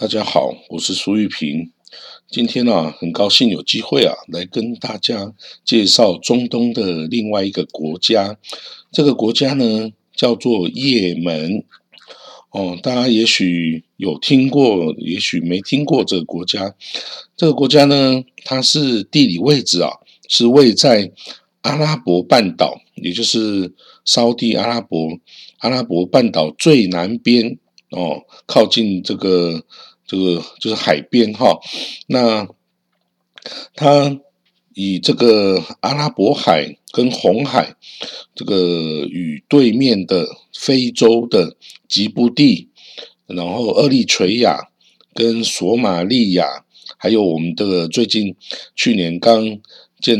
大家好，我是苏玉平。今天呢，很高兴有机会啊，来跟大家介绍中东的另外一个国家。这个国家呢，叫做也门。哦，大家也许有听过，也许没听过这个国家。这个国家呢，它是地理位置啊，是位在阿拉伯半岛，也就是沙地阿拉伯阿拉伯半岛最南边哦，靠近这个。这个就是海边哈，那它以这个阿拉伯海跟红海这个与对面的非洲的吉布地，然后厄立垂亚跟索马利亚，还有我们的最近去年刚建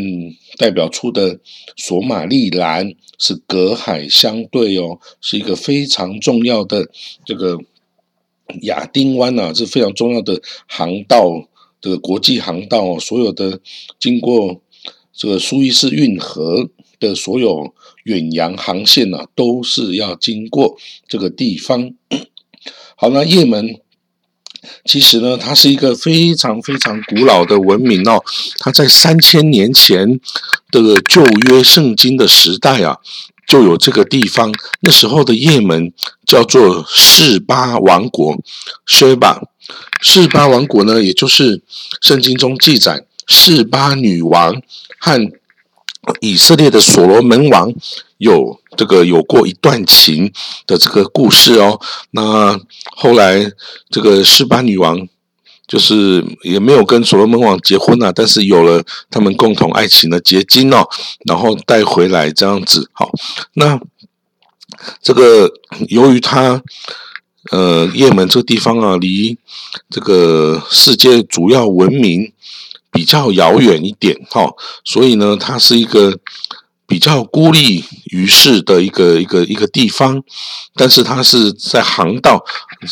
代表出的索马利兰是隔海相对哦，是一个非常重要的这个。亚丁湾啊，是非常重要的航道，这个国际航道，所有的经过这个苏伊士运河的所有远洋航线呢，都是要经过这个地方。好，那也门其实呢，它是一个非常非常古老的文明哦，它在三千年前的旧约圣经的时代啊。就有这个地方，那时候的也门叫做示巴王国。示巴，示巴王国呢，也就是圣经中记载示巴女王和以色列的所罗门王有这个有过一段情的这个故事哦。那后来这个示巴女王。就是也没有跟所罗门王结婚啊，但是有了他们共同爱情的结晶哦，然后带回来这样子。好，那这个由于他呃，也门这个地方啊，离这个世界主要文明比较遥远一点哈，所以呢，它是一个。比较孤立于世的一个一个一个地方，但是它是在航道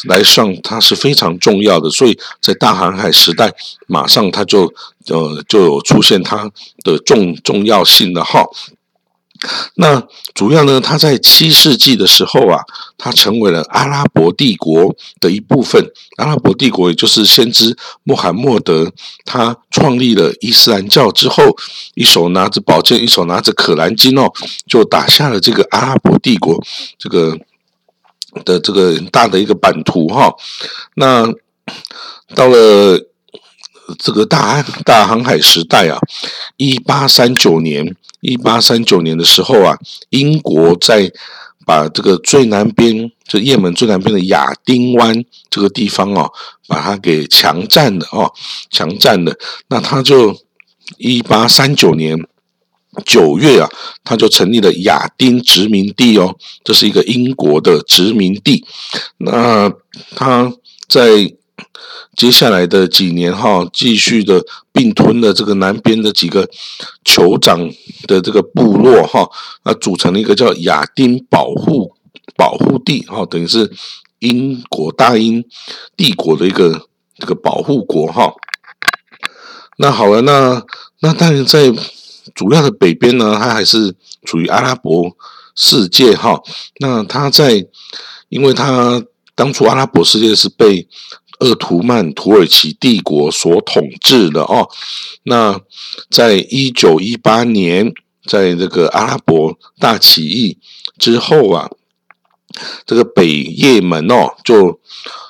来上，它是非常重要的，所以在大航海时代，马上它就呃就有出现它的重重要性的哈。那主要呢，他在七世纪的时候啊，他成为了阿拉伯帝国的一部分。阿拉伯帝国也就是先知穆罕默德，他创立了伊斯兰教之后，一手拿着宝剑，一手拿着可兰经哦，就打下了这个阿拉伯帝国这个的这个大的一个版图哈。那到了这个大大航海时代啊，一八三九年。一八三九年的时候啊，英国在把这个最南边，就雁门最南边的亚丁湾这个地方哦，把它给强占了哦，强占了。那他就一八三九年九月啊，他就成立了亚丁殖民地哦，这是一个英国的殖民地。那他在。接下来的几年哈，继续的并吞了这个南边的几个酋长的这个部落哈，那组成了一个叫亚丁保护保护地哈，等于是英国大英帝国的一个这个保护国哈。那好了，那那当然在主要的北边呢，它还是处于阿拉伯世界哈。那它在，因为它当初阿拉伯世界是被鄂图曼土耳其帝国所统治的哦，那在一九一八年，在这个阿拉伯大起义之后啊，这个北也门哦，就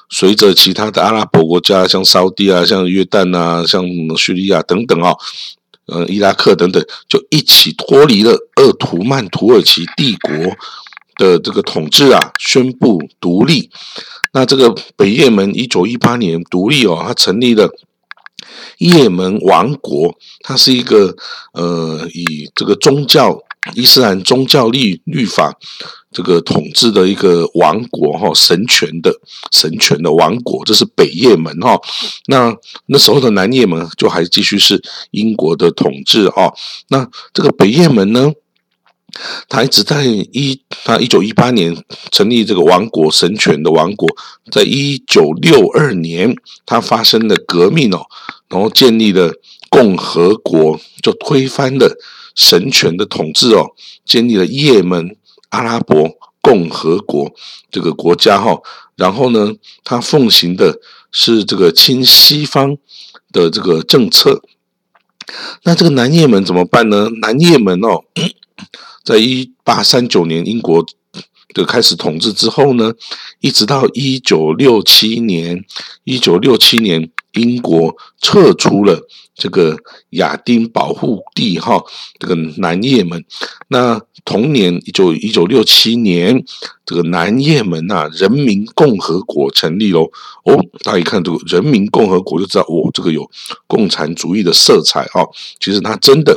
随着其他的阿拉伯国家，像沙地啊、像约旦啊、像叙利亚等等哦，呃，伊拉克等等，就一起脱离了鄂图曼土耳其帝国的这个统治啊，宣布独立。那这个北叶门一九一八年独立哦，它成立了叶门王国，它是一个呃以这个宗教伊斯兰宗教律律法这个统治的一个王国哈，神权的神权的王国，这是北叶门哈。那那时候的南叶门就还继续是英国的统治哦。那这个北叶门呢？他一直在一，他一九一八年成立这个王国神权的王国，在一九六二年，他发生了革命哦，然后建立了共和国，就推翻了神权的统治哦，建立了也门阿拉伯共和国这个国家哈，然后呢，他奉行的是这个亲西方的这个政策。那这个南也门怎么办呢？南也门哦，在一八三九年英国的开始统治之后呢，一直到一九六七年，一九六七年英国撤出了。这个亚丁保护地哈，这个南也门，那同年一九一九六七年，这个南也门呐人民共和国成立喽。哦，大家一看这个人民共和国就知道，哦，这个有共产主义的色彩哦。其实它真的，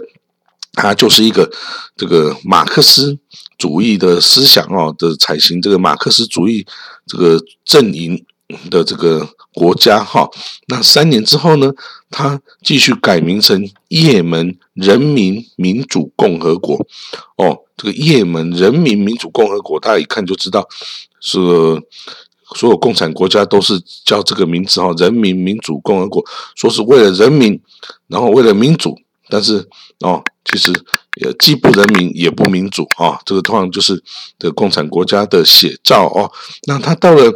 它就是一个这个马克思主义的思想哦的采行这个马克思主义这个阵营的这个。国家哈，那三年之后呢，他继续改名成也门人民民主共和国。哦，这个也门人民民主共和国，大家一看就知道，是所有共产国家都是叫这个名字哈，人民民主共和国，说是为了人民，然后为了民主，但是哦，其实也既不人民也不民主啊，这个通常就是的共产国家的写照哦。那他到了。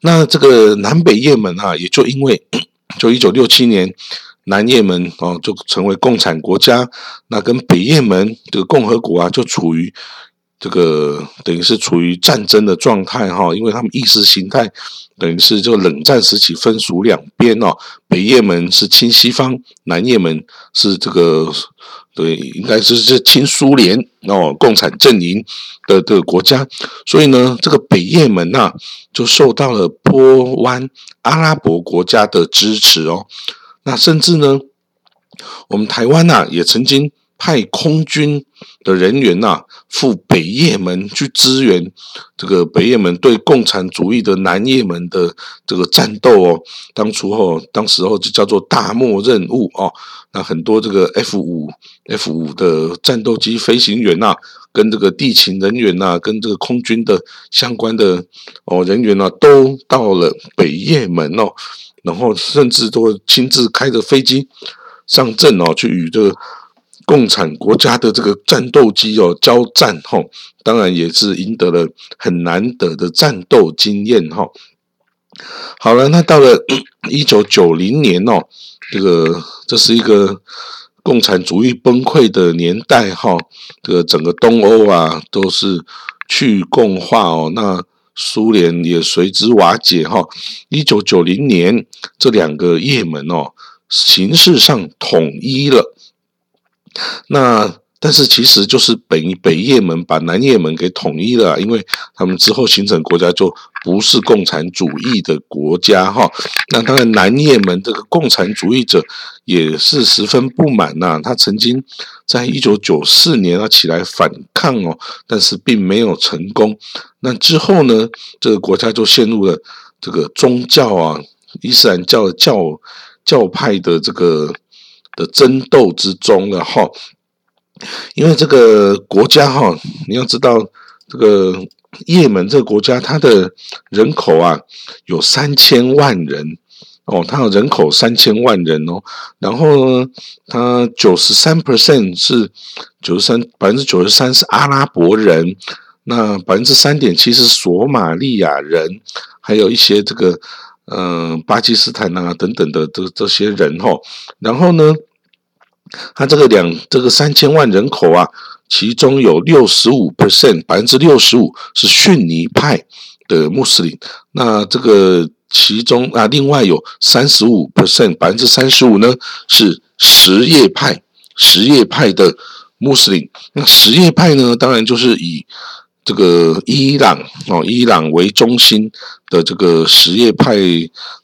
那这个南北雁门啊，也就因为就一九六七年，南雁门哦就成为共产国家，那跟北雁门这个共和国啊，就处于这个等于是处于战争的状态哈，因为他们意识形态等于是就冷战时期分属两边哦，北也门是亲西方，南也门是这个。对，应该是是亲苏联哦，共产阵营的的国家，所以呢，这个北也门呐，就受到了波湾阿拉伯国家的支持哦。那甚至呢，我们台湾呐，也曾经。派空军的人员呐，赴北也门去支援这个北也门对共产主义的南也门的这个战斗哦。当初哦，当时候就叫做大漠任务哦。那很多这个 F 五 F 五的战斗机飞行员呐，跟这个地勤人员呐，跟这个空军的相关的哦人员呐，都到了北也门哦。然后甚至都亲自开着飞机上阵哦，去与这个。共产国家的这个战斗机哦交战哈，当然也是赢得了很难得的战斗经验哈。好了，那到了 一九九零年哦，这个这是一个共产主义崩溃的年代哈，这个整个东欧啊都是去共化哦，那苏联也随之瓦解哈。一九九零年，这两个也门哦，形式上统一了。那但是其实就是北北也门把南也门给统一了，因为他们之后形成国家就不是共产主义的国家哈。那当然南也门这个共产主义者也是十分不满呐，他曾经在一九九四年啊起来反抗哦，但是并没有成功。那之后呢，这个国家就陷入了这个宗教啊伊斯兰教教教派的这个。的争斗之中了哈，因为这个国家哈，你要知道这个也门这个国家，它的人口啊有三千万人哦，它的人口三千万人哦，然后呢，它九十三 percent 是九十三百分之九十三是阿拉伯人，那百分之三点七是索马利亚人，还有一些这个。嗯，巴基斯坦啊等等的这这些人哈，然后呢，他这个两这个三千万人口啊，其中有六十五 percent 百分之六十五是逊尼派的穆斯林，那这个其中啊，另外有三十五 percent 百分之三十五呢是什叶派什叶派的穆斯林，那什叶派呢，当然就是以。这个伊朗哦，伊朗为中心的这个什叶派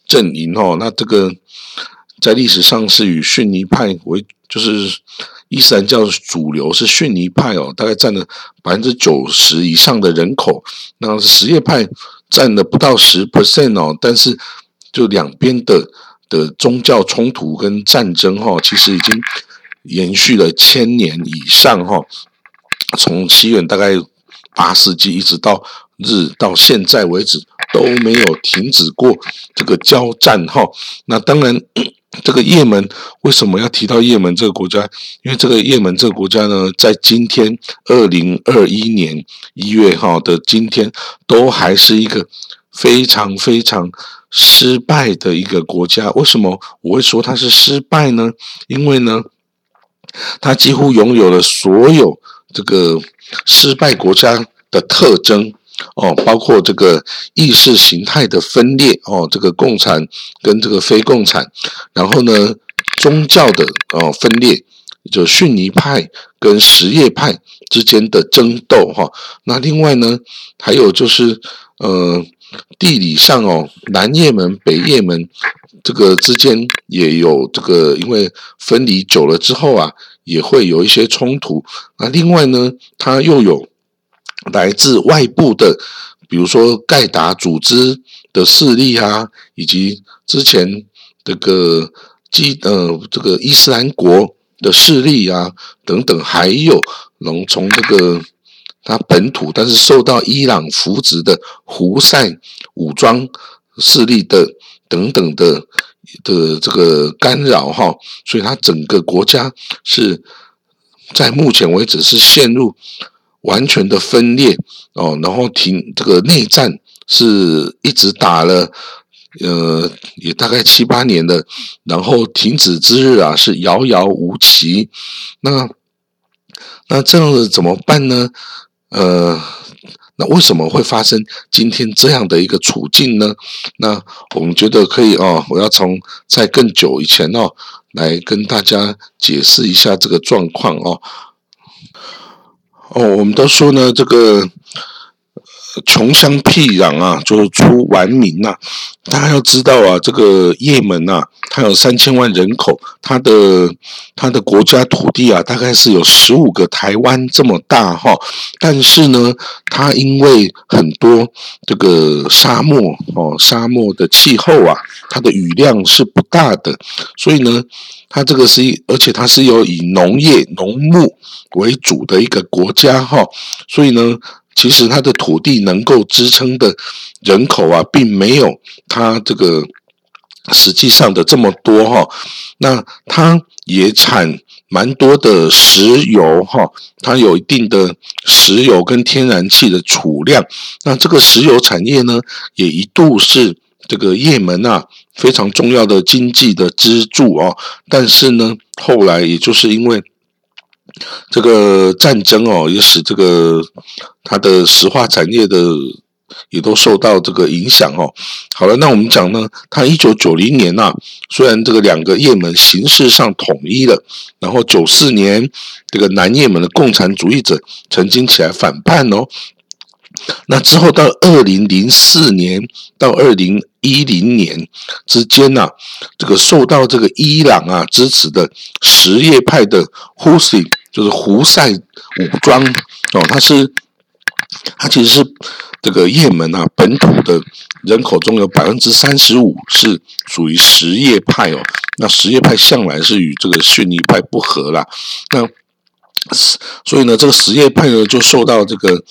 阵营哦，那这个在历史上是以逊尼派为，就是伊斯兰教主流是逊尼派哦，大概占了百分之九十以上的人口。那什叶派占了不到十 percent 哦，但是就两边的的宗教冲突跟战争哈，其实已经延续了千年以上哈，从西元大概。八世纪一直到日到现在为止都没有停止过这个交战哈。那当然，这个也门为什么要提到也门这个国家？因为这个也门这个国家呢，在今天二零二一年一月号的今天，都还是一个非常非常失败的一个国家。为什么我会说它是失败呢？因为呢，它几乎拥有了所有这个失败国家的特征。哦，包括这个意识形态的分裂哦，这个共产跟这个非共产，然后呢，宗教的哦分裂，就逊尼派跟什叶派之间的争斗哈。那另外呢，还有就是呃，地理上哦，南也门、北也门这个之间也有这个，因为分离久了之后啊，也会有一些冲突。那另外呢，它又有。来自外部的，比如说盖达组织的势力啊，以及之前这个基呃这个伊斯兰国的势力啊等等，还有能从这个他本土但是受到伊朗扶植的胡塞武装势力的等等的的这个干扰哈，所以他整个国家是在目前为止是陷入。完全的分裂哦，然后停这个内战是一直打了，呃，也大概七八年的，然后停止之日啊是遥遥无期。那那这样子怎么办呢？呃，那为什么会发生今天这样的一个处境呢？那我们觉得可以哦，我要从在更久以前哦来跟大家解释一下这个状况哦。哦，我们都说呢，这个穷乡僻壤啊，就是出顽民呐。大家要知道啊，这个也门呐，它有三千万人口，它的它的国家土地啊，大概是有十五个台湾这么大哈。但是呢，它因为很多这个沙漠哦，沙漠的气候啊，它的雨量是不大的，所以呢。它这个是，而且它是有以农业、农牧为主的一个国家哈，所以呢，其实它的土地能够支撑的人口啊，并没有它这个实际上的这么多哈。那它也产蛮多的石油哈，它有一定的石油跟天然气的储量。那这个石油产业呢，也一度是。这个也门啊，非常重要的经济的支柱哦，但是呢，后来也就是因为这个战争哦，也使这个它的石化产业的也都受到这个影响哦。好了，那我们讲呢，它一九九零年呐，虽然这个两个也门形式上统一了，然后九四年这个南也门的共产主义者曾经起来反叛哦。那之后到二零零四年到二零一零年之间呐，这个受到这个伊朗啊支持的什叶派的胡塞，就是胡塞武装哦，它是它其实是这个也门啊本土的人口中有百分之三十五是属于什叶派哦，那什叶派向来是与这个逊尼派不合啦，那。所以呢，这个什叶派呢就受到这个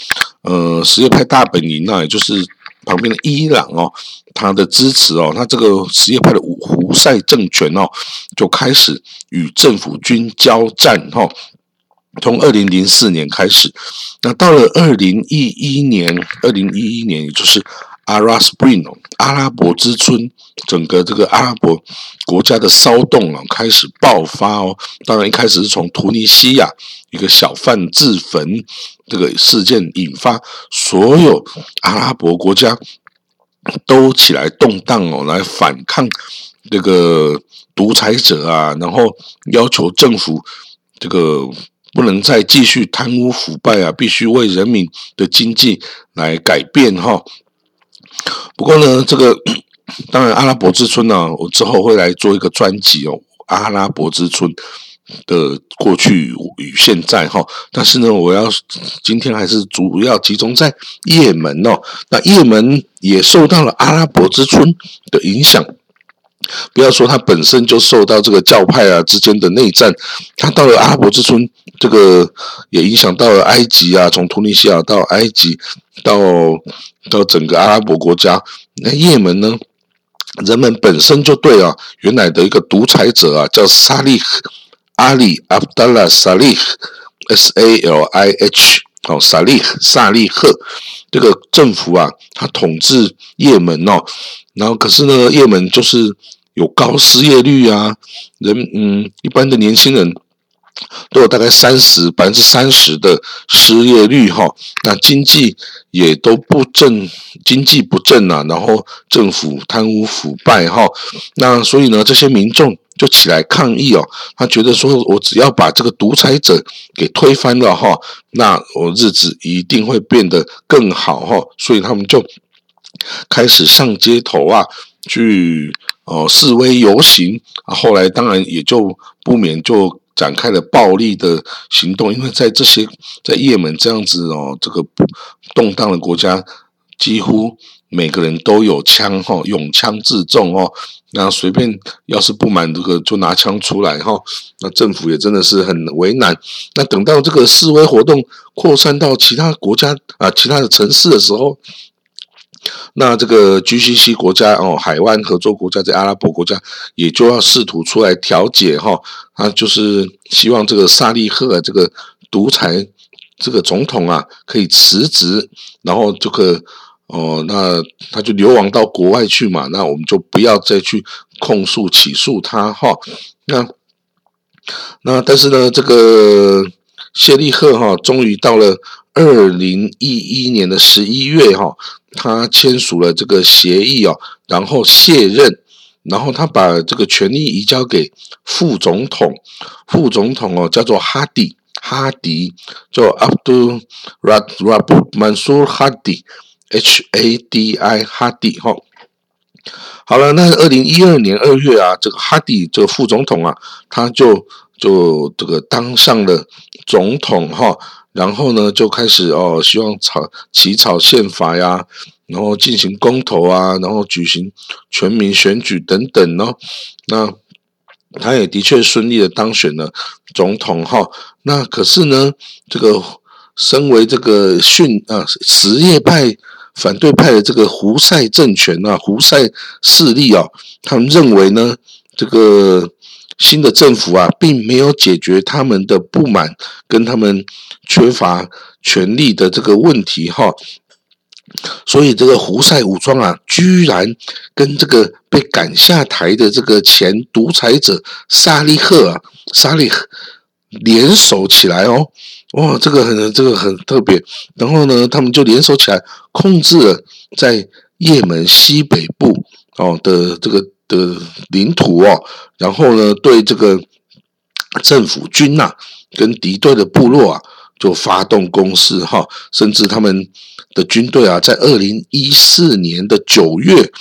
呃什叶派大本营啊，也就是旁边的伊朗哦，他的支持哦，他这个什叶派的胡塞政权哦，就开始与政府军交战哈。从二零零四年开始，那到了二零一一年，二零一一年也就是。Arab Spring 哦，阿拉伯之春，整个这个阿拉伯国家的骚动啊开始爆发哦。当然一开始是从突尼西亚一个小贩自焚这个事件引发，所有阿拉伯国家都起来动荡哦，来反抗这个独裁者啊，然后要求政府这个不能再继续贪污腐败啊，必须为人民的经济来改变哈。不过呢，这个 当然阿拉伯之春呢，我之后会来做一个专辑哦，阿拉伯之春的过去与现在哈。但是呢，我要今天还是主要集中在也门哦。那也门也受到了阿拉伯之春的影响，不要说他本身就受到这个教派啊之间的内战，他到了阿拉伯之春，这个也影响到了埃及啊，从突尼西亚到埃及到。到整个阿拉伯国家，那也门呢，人们本身就对啊，原来的一个独裁者啊，叫萨利阿里阿卜达拉萨利 S A L I H 哦，萨利萨利赫这个政府啊，他统治也门哦，然后可是呢，也门就是有高失业率啊，人嗯，一般的年轻人。都有大概三十百分之三十的失业率哈，那经济也都不振，经济不振啊，然后政府贪污腐败哈，那所以呢，这些民众就起来抗议哦，他觉得说我只要把这个独裁者给推翻了哈，那我日子一定会变得更好哈，所以他们就开始上街头啊，去哦示威游行啊，后来当然也就不免就。展开了暴力的行动，因为在这些在也门这样子哦，这个动荡的国家，几乎每个人都有枪哈，用枪自重哦。那随便要是不满这个，就拿枪出来哈。那政府也真的是很为难。那等到这个示威活动扩散到其他国家啊，其他的城市的时候。那这个 GCC 国家哦，海湾合作国家在阿拉伯国家也就要试图出来调解哈，他就是希望这个萨利赫这个独裁这个总统啊可以辞职，然后这个哦，那他就流亡到国外去嘛，那我们就不要再去控诉起诉他哈。那那但是呢，这个谢利赫哈终于到了二零一一年的十一月哈。他签署了这个协议哦，然后卸任，然后他把这个权力移交给副总统，副总统哦叫做哈迪，哈迪叫 Abdul Rabb Mansur Hadi，H A D I 哈迪哈。好了，那二零一二年二月啊，这个哈迪这个副总统啊，他就就这个当上了总统哈。然后呢，就开始哦，希望草起草宪法呀，然后进行公投啊，然后举行全民选举等等哦。那他也的确顺利的当选了总统哈。那可是呢，这个身为这个逊啊什叶派反对派的这个胡塞政权啊，胡塞势力啊，他们认为呢，这个。新的政府啊，并没有解决他们的不满跟他们缺乏权力的这个问题哈，所以这个胡塞武装啊，居然跟这个被赶下台的这个前独裁者萨利赫啊，萨利赫联手起来哦，哇，这个很这个很特别，然后呢，他们就联手起来控制了在也门西北部哦的这个。的领土哦，然后呢，对这个政府军呐，跟敌对的部落啊，就发动攻势哈，甚至他们的军队啊，在二零一四年的九月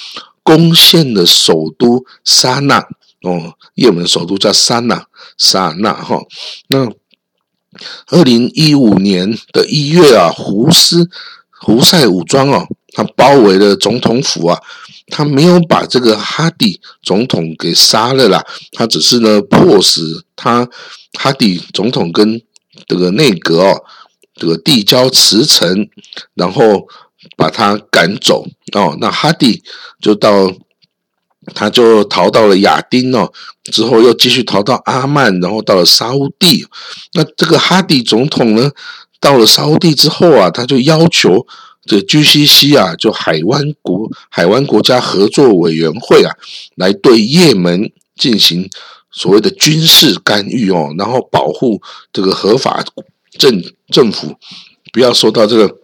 攻陷了首都沙那哦，也门首都叫沙那沙那哈。那二零一五年的一月啊，胡斯胡塞武装哦，他包围了总统府啊。他没有把这个哈迪总统给杀了啦，他只是呢迫使他哈迪总统跟这个内阁哦，这个递交辞呈，然后把他赶走哦。那哈迪就到，他就逃到了亚丁哦，之后又继续逃到阿曼，然后到了沙乌地。那这个哈迪总统呢，到了沙乌地之后啊，他就要求。这 GCC 啊，就海湾国海湾国家合作委员会啊，来对也门进行所谓的军事干预哦，然后保护这个合法政政府不要受到这个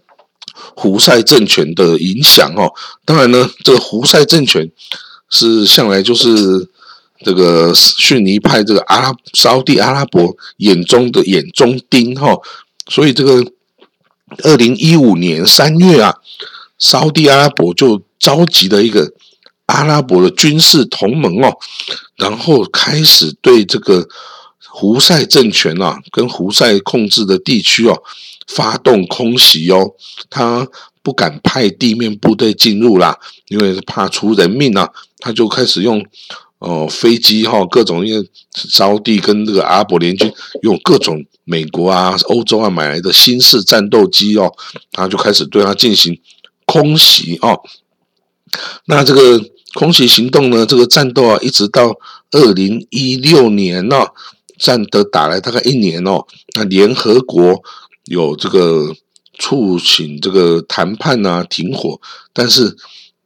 胡塞政权的影响哦。当然呢，这个胡塞政权是向来就是这个逊尼派这个阿拉沙地阿拉伯眼中的眼中钉哈，所以这个。二零一五年三月啊，沙地阿拉伯就召集了一个阿拉伯的军事同盟哦，然后开始对这个胡塞政权啊，跟胡塞控制的地区哦，发动空袭哦。他不敢派地面部队进入啦，因为怕出人命啊。他就开始用哦飞机哈，各种因为沙地跟这个阿伯联军用各种。美国啊，欧洲啊买来的新式战斗机哦，他就开始对他进行空袭哦。那这个空袭行动呢，这个战斗啊，一直到二零一六年呢，战的打来大概一年哦。那联合国有这个促请这个谈判啊，停火，但是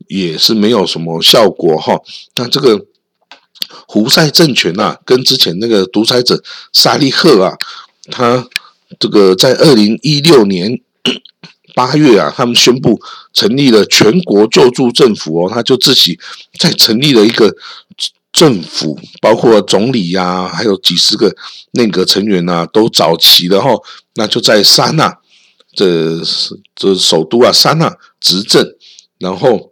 也是没有什么效果哈。那这个胡塞政权呐，跟之前那个独裁者沙利赫啊，他这个在二零一六年。八月啊，他们宣布成立了全国救助政府哦，他就自己再成立了一个政府，包括总理呀，还有几十个内阁成员呐，都找齐了哈。那就在沙那，这这首都啊，沙那执政，然后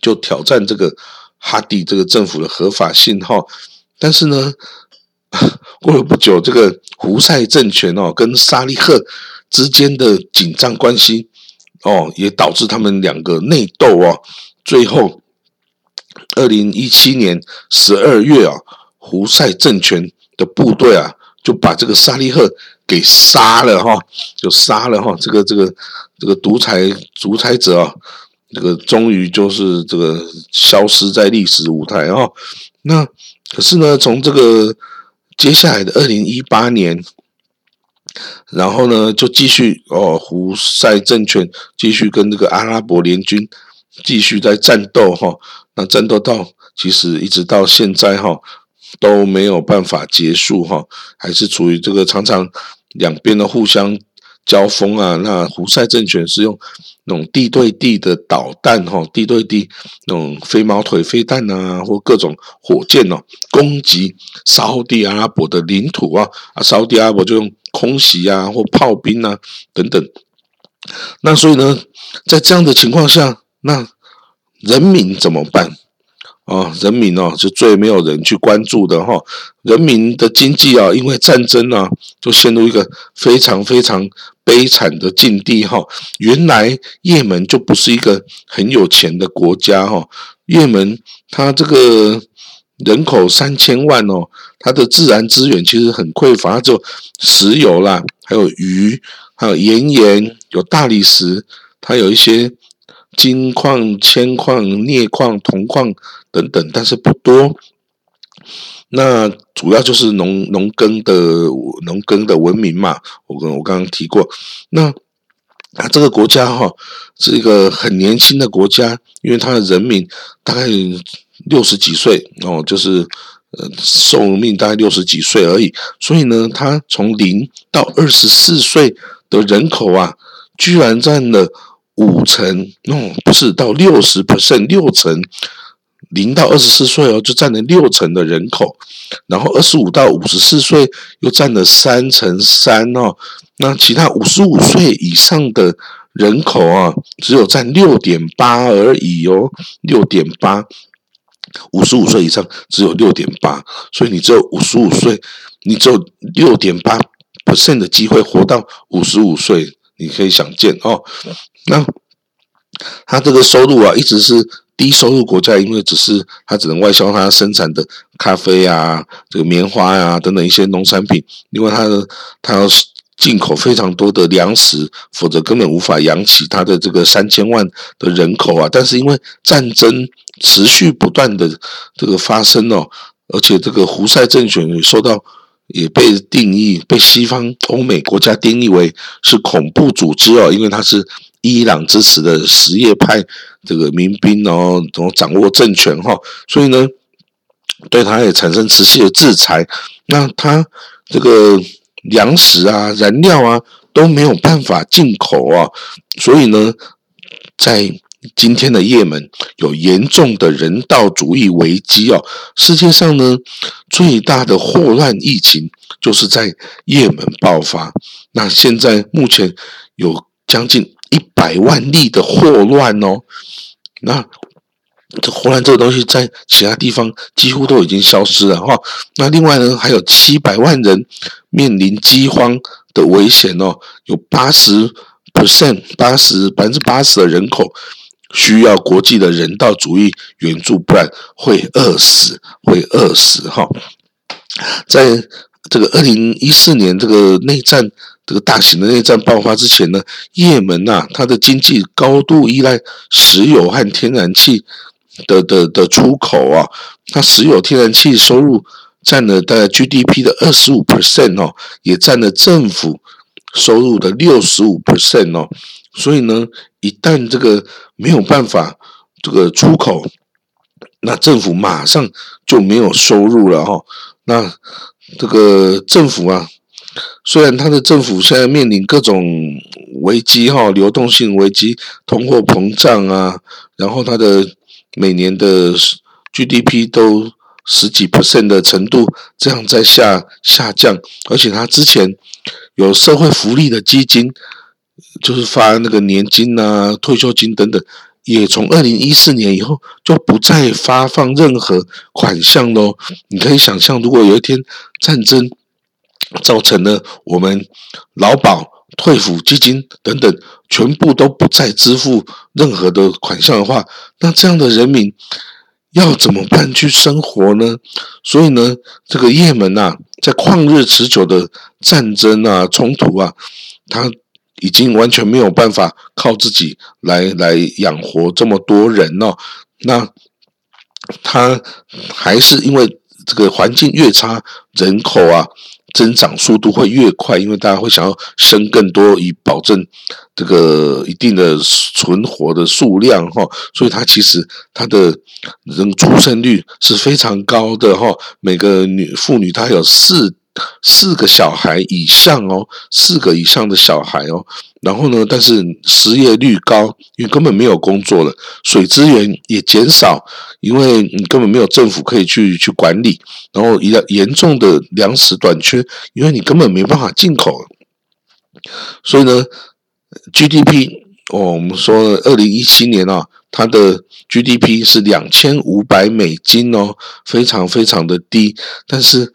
就挑战这个哈迪这个政府的合法性哈。但是呢，过了不久，这个胡塞政权哦，跟沙利赫。之间的紧张关系，哦，也导致他们两个内斗哦。最后，二零一七年十二月啊，胡塞政权的部队啊，就把这个沙利赫给杀了哈，就杀了哈。这个这个这个独裁独裁者啊，这个终于就是这个消失在历史舞台哈。那可是呢，从这个接下来的二零一八年。然后呢，就继续哦，胡塞政权继续跟这个阿拉伯联军继续在战斗哈。那战斗到其实一直到现在哈都没有办法结束哈，还是处于这个常常两边的互相交锋啊。那胡塞政权是用那种地对地的导弹哈，地对地那种飞毛腿飞弹啊，或各种火箭哦，攻击沙地阿拉伯的领土啊，啊，沙地阿拉伯就用。空袭啊，或炮兵啊，等等。那所以呢，在这样的情况下，那人民怎么办？啊，人民哦，是最没有人去关注的哈。人民的经济啊，因为战争啊，就陷入一个非常非常悲惨的境地哈。原来也门就不是一个很有钱的国家哈。也门它这个。人口三千万哦，它的自然资源其实很匮乏，就石油啦，还有鱼，还有岩盐，有大理石，它有一些金矿、铅矿、镍矿、铜矿等等，但是不多。那主要就是农农耕的农耕的文明嘛，我跟我刚刚提过。那啊，这个国家哈是一个很年轻的国家，因为它的人民大概。六十几岁哦，就是呃寿命大概六十几岁而已，所以呢，他从零到二十四岁的人口啊，居然占了五成哦，不是到六十 percent 六成，零到二十四岁哦，就占了六成的人口，然后二十五到五十四岁又占了三成三哦，那其他五十五岁以上的人口啊，只有占六点八而已哦，六点八。五十五岁以上只有六点八，所以你只有五十五岁，你只有六点八 percent 的机会活到五十五岁，你可以想见哦。那他这个收入啊，一直是低收入国家，因为只是他只能外销他生产的咖啡啊、这个棉花呀等等一些农产品，另外他的他要进口非常多的粮食，否则根本无法养起他的这个三千万的人口啊。但是因为战争。持续不断的这个发生哦，而且这个胡塞政权也受到也被定义被西方欧美国家定义为是恐怖组织哦，因为他是伊朗支持的什叶派这个民兵哦，然后掌握政权哈，所以呢，对他也产生持续的制裁。那他这个粮食啊、燃料啊都没有办法进口啊，所以呢，在今天的也门有严重的人道主义危机哦，世界上呢最大的霍乱疫情就是在也门爆发。那现在目前有将近一百万例的霍乱哦。那这霍乱这个东西在其他地方几乎都已经消失了哈。那另外呢，还有七百万人面临饥荒的危险哦，有八十 percent 八十百分之八十的人口。需要国际的人道主义援助，不然会饿死，会饿死哈。在这个二零一四年这个内战，这个大型的内战爆发之前呢，也门呐，它的经济高度依赖石油和天然气，的的的出口啊，它石油天然气收入占了大概 GDP 的二十五 percent 哦，也占了政府收入的六十五 percent 哦。所以呢，一旦这个没有办法这个出口，那政府马上就没有收入了哈。那这个政府啊，虽然他的政府现在面临各种危机哈，流动性危机、通货膨胀啊，然后他的每年的 GDP 都十几 percent 的程度这样在下下降，而且他之前有社会福利的基金。就是发那个年金啊、退休金等等，也从二零一四年以后就不再发放任何款项喽。你可以想象，如果有一天战争造成了我们劳保、退抚基金等等全部都不再支付任何的款项的话，那这样的人民要怎么办去生活呢？所以呢，这个也门呐，在旷日持久的战争啊、冲突啊，他。已经完全没有办法靠自己来来养活这么多人哦，那他还是因为这个环境越差，人口啊增长速度会越快，因为大家会想要生更多，以保证这个一定的存活的数量哈，所以他其实他的人出生率是非常高的哈，每个女妇女她有四。四个小孩以上哦，四个以上的小孩哦，然后呢，但是失业率高，因为根本没有工作了，水资源也减少，因为你根本没有政府可以去去管理，然后严严重的粮食短缺，因为你根本没办法进口，所以呢，GDP 哦，我们说二零一七年啊，它的 GDP 是两千五百美金哦，非常非常的低，但是。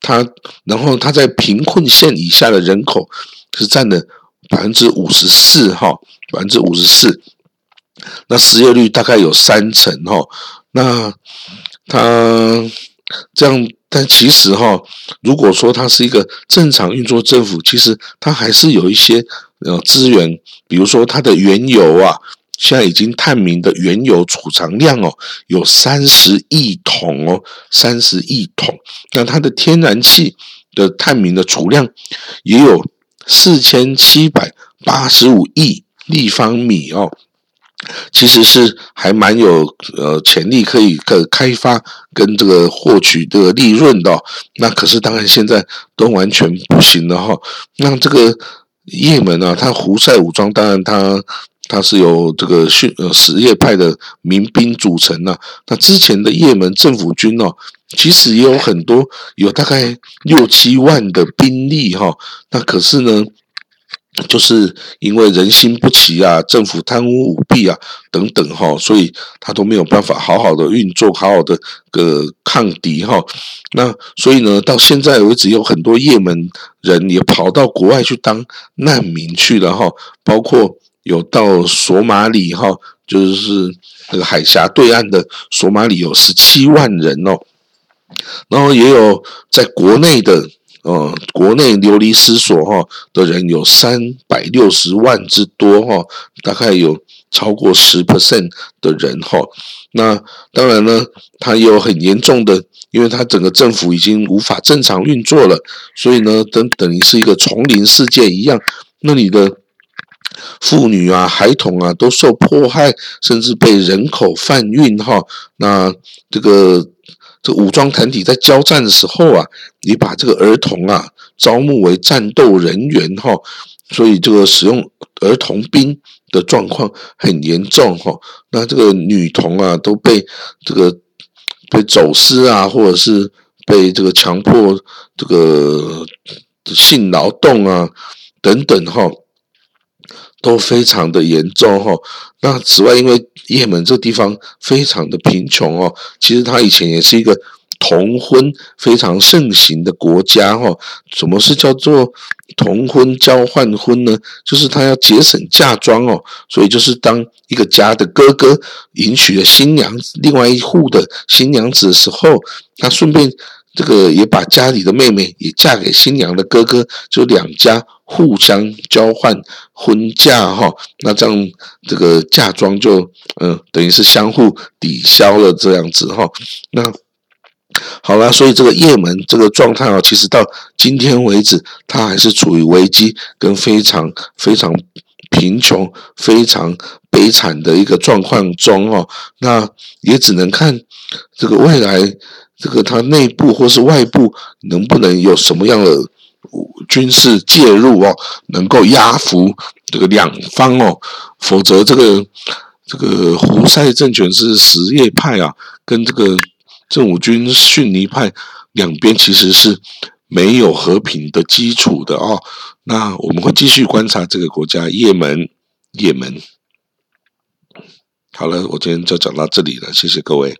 他，然后他在贫困线以下的人口是占了百分之五十四，哈，百分之五十四。那失业率大概有三成，哈。那他这样，但其实哈，如果说他是一个正常运作政府，其实他还是有一些呃资源，比如说他的原油啊。现在已经探明的原油储藏量哦，有三十亿桶哦，三十亿桶。那它的天然气的探明的储量也有四千七百八十五亿立方米哦，其实是还蛮有呃潜力可以可开发跟这个获取这个利润的。那可是当然现在都完全不行了哈。那这个也门啊，它胡塞武装，当然它。它是由这个训呃什叶派的民兵组成的。那之前的也门政府军哦，其实也有很多，有大概六七万的兵力哈。那可是呢，就是因为人心不齐啊，政府贪污舞弊啊等等哈，所以他都没有办法好好的运作，好好的个抗敌哈。那所以呢，到现在为止，有很多也门人也跑到国外去当难民去了哈，包括。有到索马里哈，就是那个海峡对岸的索马里有十七万人哦，然后也有在国内的，呃，国内流离失所哈的人有三百六十万之多哈，大概有超过十 percent 的人哈。那当然呢，它有很严重的，因为它整个政府已经无法正常运作了，所以呢，等等于是一个丛林事件一样，那你的。妇女啊，孩童啊，都受迫害，甚至被人口贩运哈。那这个这武装团体在交战的时候啊，你把这个儿童啊招募为战斗人员哈，所以这个使用儿童兵的状况很严重哈。那这个女童啊都被这个被走私啊，或者是被这个强迫这个性劳动啊等等哈。都非常的严重哈。那此外，因为也门这地方非常的贫穷哦，其实它以前也是一个童婚非常盛行的国家哈。什么是叫做童婚交换婚呢？就是他要节省嫁妆哦，所以就是当一个家的哥哥迎娶了新娘另外一户的新娘子的时候，他顺便这个也把家里的妹妹也嫁给新娘的哥哥，就两家。互相交换婚嫁哈，那这样这个嫁妆就嗯等于是相互抵消了这样子哈。那好了，所以这个叶门这个状态啊，其实到今天为止，它还是处于危机跟非常非常贫穷、非常悲惨的一个状况中哦。那也只能看这个未来。这个它内部或是外部能不能有什么样的军事介入哦，能够压服这个两方哦？否则这个这个胡塞政权是什叶派啊，跟这个政府军逊尼派两边其实是没有和平的基础的哦。那我们会继续观察这个国家，也门，也门。好了，我今天就讲到这里了，谢谢各位。